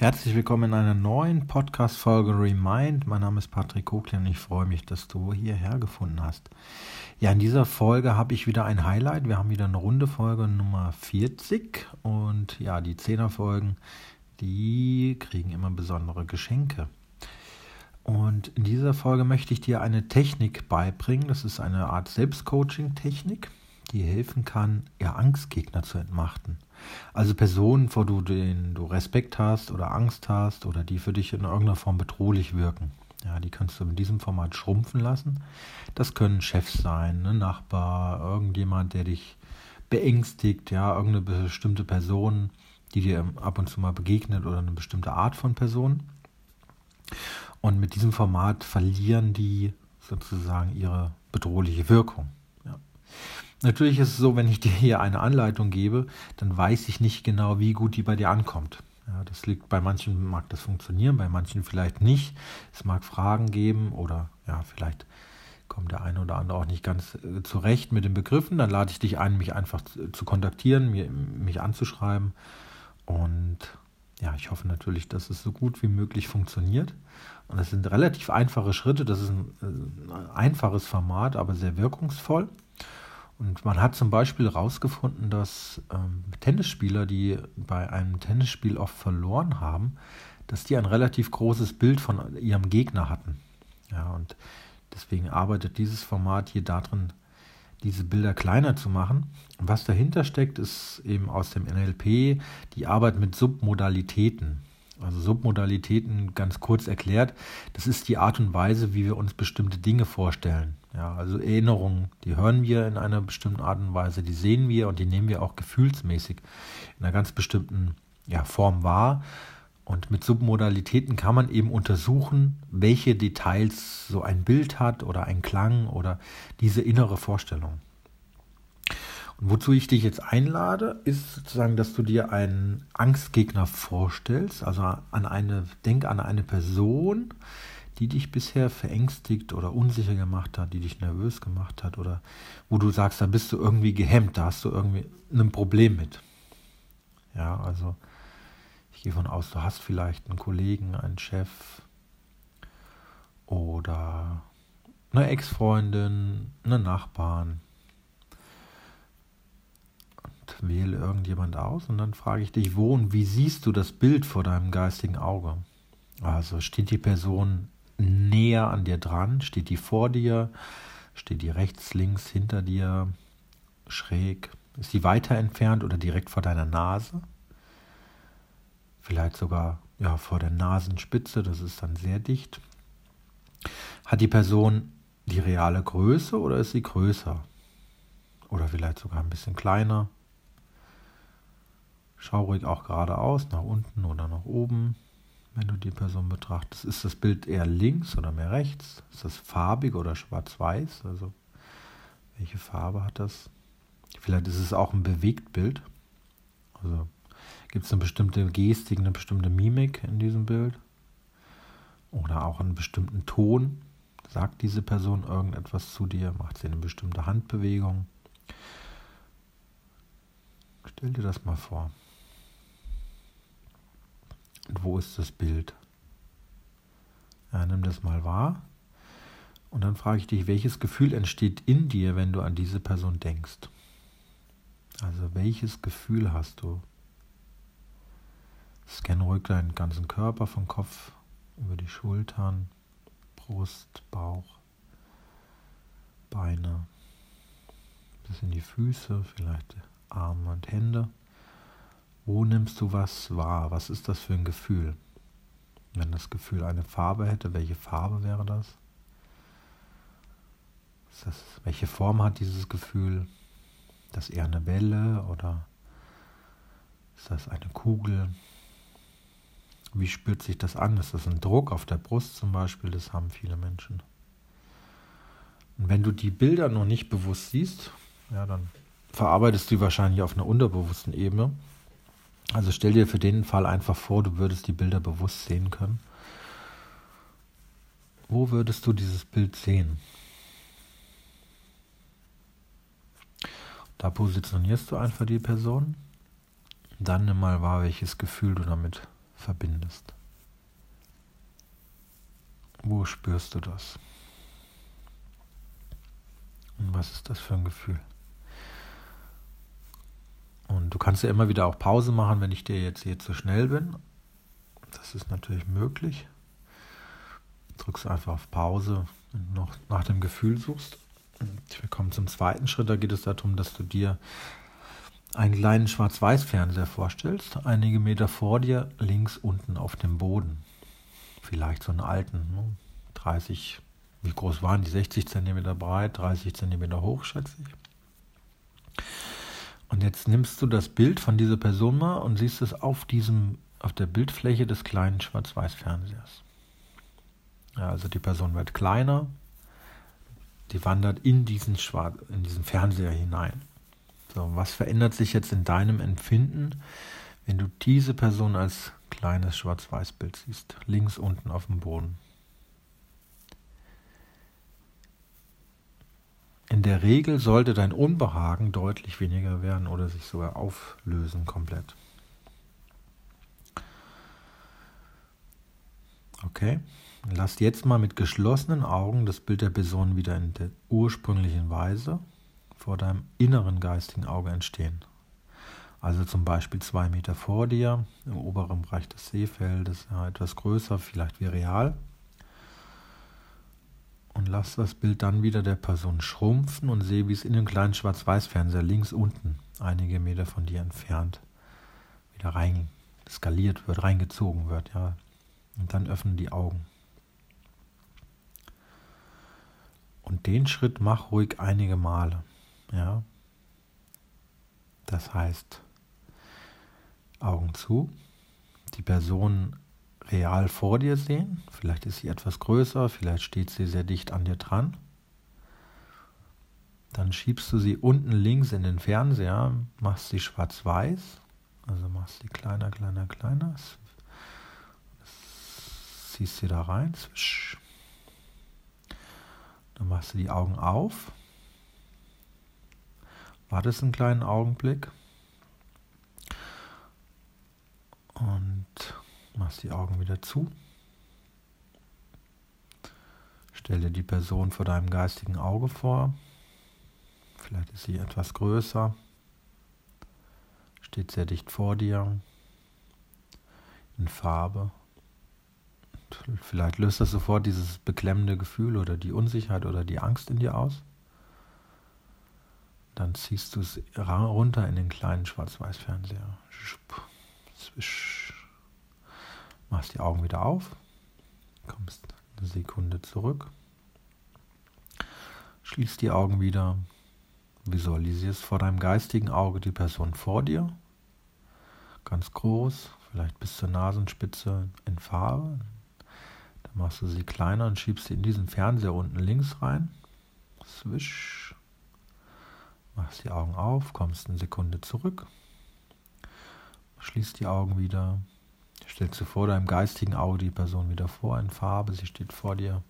Herzlich willkommen in einer neuen Podcast-Folge Remind. Mein Name ist Patrick Kokli und ich freue mich, dass du hierher gefunden hast. Ja, in dieser Folge habe ich wieder ein Highlight. Wir haben wieder eine runde Folge Nummer 40 und ja, die 10er Folgen, die kriegen immer besondere Geschenke. Und in dieser Folge möchte ich dir eine Technik beibringen. Das ist eine Art Selbstcoaching-Technik, die helfen kann, ihr Angstgegner zu entmachten. Also Personen, vor denen du Respekt hast oder Angst hast oder die für dich in irgendeiner Form bedrohlich wirken. Ja, die kannst du in diesem Format schrumpfen lassen. Das können Chefs sein, ein Nachbar, irgendjemand, der dich beängstigt, ja, irgendeine bestimmte Person, die dir ab und zu mal begegnet oder eine bestimmte Art von Person. Und mit diesem Format verlieren die sozusagen ihre bedrohliche Wirkung. Ja. Natürlich ist es so, wenn ich dir hier eine Anleitung gebe, dann weiß ich nicht genau, wie gut die bei dir ankommt. Ja, das liegt bei manchen mag das funktionieren, bei manchen vielleicht nicht. Es mag Fragen geben oder ja, vielleicht kommt der eine oder andere auch nicht ganz äh, zurecht mit den Begriffen. Dann lade ich dich ein, mich einfach zu, zu kontaktieren, mir, mich anzuschreiben. Und ja, ich hoffe natürlich, dass es so gut wie möglich funktioniert. Und es sind relativ einfache Schritte. Das ist ein, ein äh, einfaches Format, aber sehr wirkungsvoll. Und man hat zum Beispiel herausgefunden, dass ähm, Tennisspieler, die bei einem Tennisspiel oft verloren haben, dass die ein relativ großes Bild von ihrem Gegner hatten. Ja, und deswegen arbeitet dieses Format hier darin, diese Bilder kleiner zu machen. Und was dahinter steckt, ist eben aus dem NLP die Arbeit mit Submodalitäten. Also Submodalitäten ganz kurz erklärt, das ist die Art und Weise, wie wir uns bestimmte Dinge vorstellen. Ja, also Erinnerungen, die hören wir in einer bestimmten Art und Weise, die sehen wir und die nehmen wir auch gefühlsmäßig in einer ganz bestimmten ja, Form wahr. Und mit Submodalitäten kann man eben untersuchen, welche Details so ein Bild hat oder ein Klang oder diese innere Vorstellung. Und wozu ich dich jetzt einlade, ist sozusagen, dass du dir einen Angstgegner vorstellst, also an eine, denk an eine Person, die dich bisher verängstigt oder unsicher gemacht hat, die dich nervös gemacht hat oder wo du sagst, da bist du irgendwie gehemmt, da hast du irgendwie ein Problem mit. Ja, also ich gehe von aus, du hast vielleicht einen Kollegen, einen Chef oder eine Ex-Freundin, einen Nachbarn. Und wähle irgendjemand aus und dann frage ich dich, wo und wie siehst du das Bild vor deinem geistigen Auge? Also steht die Person näher an dir dran? Steht die vor dir? Steht die rechts, links, hinter dir? Schräg? Ist die weiter entfernt oder direkt vor deiner Nase? Vielleicht sogar ja, vor der Nasenspitze, das ist dann sehr dicht. Hat die Person die reale Größe oder ist sie größer? Oder vielleicht sogar ein bisschen kleiner? Schau ruhig auch geradeaus, nach unten oder nach oben wenn du die Person betrachtest. Ist das Bild eher links oder mehr rechts? Ist das farbig oder schwarz-weiß? Also welche Farbe hat das? Vielleicht ist es auch ein Bewegtbild. Also gibt es eine bestimmte Gestik, eine bestimmte Mimik in diesem Bild? Oder auch einen bestimmten Ton? Sagt diese Person irgendetwas zu dir? Macht sie eine bestimmte Handbewegung? Stell dir das mal vor. Und wo ist das Bild? Ja, nimm das mal wahr. Und dann frage ich dich, welches Gefühl entsteht in dir, wenn du an diese Person denkst? Also welches Gefühl hast du? Scanne ruhig deinen ganzen Körper vom Kopf über die Schultern, Brust, Bauch, Beine, bis in die Füße, vielleicht Arme und Hände. Wo nimmst du was wahr? Was ist das für ein Gefühl? Wenn das Gefühl eine Farbe hätte, welche Farbe wäre das? das welche Form hat dieses Gefühl? Ist das eher eine Welle oder ist das eine Kugel? Wie spürt sich das an? Ist das ein Druck auf der Brust zum Beispiel? Das haben viele Menschen. Und wenn du die Bilder noch nicht bewusst siehst, ja, dann verarbeitest du die wahrscheinlich auf einer unterbewussten Ebene. Also stell dir für den Fall einfach vor, du würdest die Bilder bewusst sehen können. Wo würdest du dieses Bild sehen? Da positionierst du einfach die Person. Dann nimm mal wahr, welches Gefühl du damit verbindest. Wo spürst du das? Und was ist das für ein Gefühl? Du kannst ja immer wieder auch Pause machen, wenn ich dir jetzt hier zu schnell bin. Das ist natürlich möglich. Drückst einfach auf Pause, wenn du noch nach dem Gefühl suchst. Wir kommen zum zweiten Schritt. Da geht es darum, dass du dir einen kleinen Schwarz-Weiß-Fernseher vorstellst, einige Meter vor dir, links unten auf dem Boden. Vielleicht so einen alten, ne? 30, wie groß waren die? 60 cm breit, 30 cm hoch, schätze ich. Und jetzt nimmst du das Bild von dieser Person mal und siehst es auf diesem, auf der Bildfläche des kleinen Schwarz-Weiß-Fernsehers. Ja, also die Person wird kleiner, die wandert in diesen, Schwarz, in diesen Fernseher hinein. So, was verändert sich jetzt in deinem Empfinden, wenn du diese Person als kleines Schwarz-Weiß-Bild siehst, links unten auf dem Boden? In der Regel sollte dein Unbehagen deutlich weniger werden oder sich sogar auflösen komplett. Okay, lass jetzt mal mit geschlossenen Augen das Bild der Person wieder in der ursprünglichen Weise vor deinem inneren geistigen Auge entstehen. Also zum Beispiel zwei Meter vor dir, im oberen Bereich des Sehfeldes, ja, etwas größer, vielleicht wie real. Und lass das Bild dann wieder der Person schrumpfen und sehe, wie es in den kleinen Schwarz-Weiß-Fernseher links unten, einige Meter von dir entfernt, wieder rein skaliert wird, reingezogen wird, ja. Und dann öffnen die Augen. Und den Schritt mach ruhig einige Male. Ja. Das heißt, Augen zu, die Person real vor dir sehen. Vielleicht ist sie etwas größer, vielleicht steht sie sehr dicht an dir dran. Dann schiebst du sie unten links in den Fernseher, machst sie schwarz-weiß, also machst sie kleiner, kleiner, kleiner, ziehst sie da rein, dann machst du die Augen auf Wartest einen kleinen Augenblick und machst die Augen wieder zu. Stell dir die Person vor deinem geistigen Auge vor. Vielleicht ist sie etwas größer, steht sehr dicht vor dir, in Farbe. vielleicht löst das sofort dieses beklemmende Gefühl oder die Unsicherheit oder die Angst in dir aus. Dann ziehst du es runter in den kleinen Schwarz-Weiß-Fernseher. Machst die Augen wieder auf, kommst eine Sekunde zurück, schließt die Augen wieder, visualisierst vor deinem geistigen Auge die Person vor dir, ganz groß, vielleicht bis zur Nasenspitze in Farbe. Dann machst du sie kleiner und schiebst sie in diesen Fernseher unten links rein. Swish. Machst die Augen auf, kommst eine Sekunde zurück, schließt die Augen wieder, stellst du vor deinem geistigen Auge die Person wieder vor in Farbe, sie steht vor dir.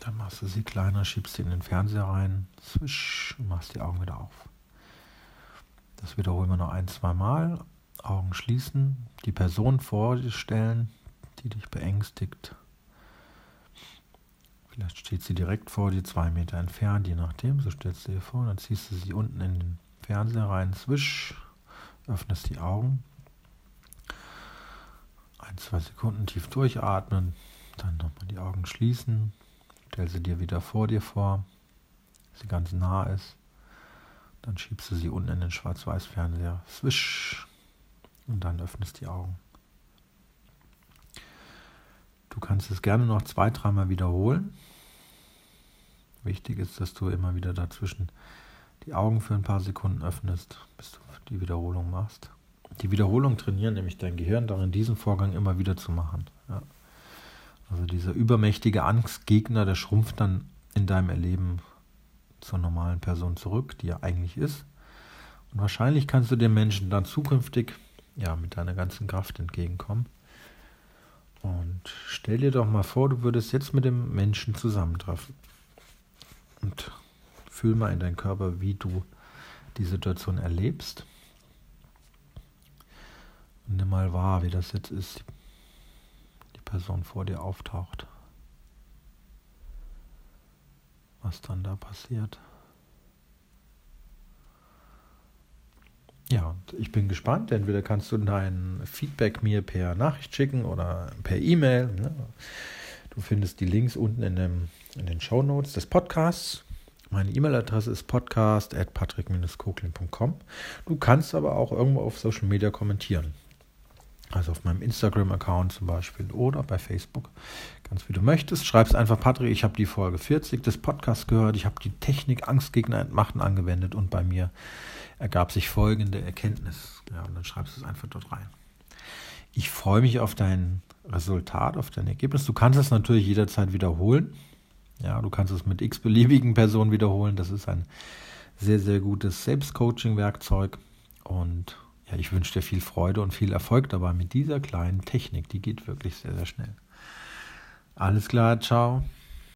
Dann machst du sie kleiner, schiebst sie in den Fernseher rein, swish, und machst die Augen wieder auf. Das wiederholen wir noch ein, zwei Mal. Augen schließen, die Person vorstellen, die dich beängstigt. Vielleicht steht sie direkt vor dir, zwei Meter entfernt, je nachdem. So stellst du dir vor, dann ziehst du sie unten in den Fernseher rein, swish, öffnest die Augen. Ein, zwei Sekunden tief durchatmen, dann nochmal die Augen schließen. Stell sie dir wieder vor dir vor, sie ganz nah ist. Dann schiebst du sie unten in den Schwarz-Weiß-Fernseher, swish, und dann öffnest die Augen. Du kannst es gerne noch zwei, dreimal wiederholen. Wichtig ist, dass du immer wieder dazwischen die Augen für ein paar Sekunden öffnest, bis du die Wiederholung machst. Die Wiederholung trainieren nämlich dein Gehirn darin, diesen Vorgang immer wieder zu machen. Ja. Also dieser übermächtige Angstgegner, der schrumpft dann in deinem Erleben zur normalen Person zurück, die er eigentlich ist. Und wahrscheinlich kannst du dem Menschen dann zukünftig ja mit deiner ganzen Kraft entgegenkommen. Und stell dir doch mal vor, du würdest jetzt mit dem Menschen zusammentreffen. Und fühl mal in deinen Körper, wie du die Situation erlebst. mal wahr, wie das jetzt ist, die Person vor dir auftaucht. Was dann da passiert. Ja, ich bin gespannt. Entweder kannst du dein Feedback mir per Nachricht schicken oder per E-Mail. Ne? Du findest die Links unten in, dem, in den Show Notes des Podcasts. Meine E-Mail-Adresse ist podcast.patrick-koklin.com. Du kannst aber auch irgendwo auf Social Media kommentieren. Also auf meinem Instagram-Account zum Beispiel oder bei Facebook. Ganz wie du möchtest. Schreibst einfach, Patrick, ich habe die Folge 40 des Podcasts gehört. Ich habe die Technik Angstgegner entmachten angewendet und bei mir ergab sich folgende Erkenntnis. Ja, und dann schreibst du es einfach dort rein. Ich freue mich auf dein Resultat, auf dein Ergebnis. Du kannst es natürlich jederzeit wiederholen. Ja, du kannst es mit x-beliebigen Personen wiederholen. Das ist ein sehr, sehr gutes Selbstcoaching-Werkzeug. Und ja, ich wünsche dir viel Freude und viel Erfolg dabei mit dieser kleinen Technik. Die geht wirklich sehr, sehr schnell. Alles klar, ciao.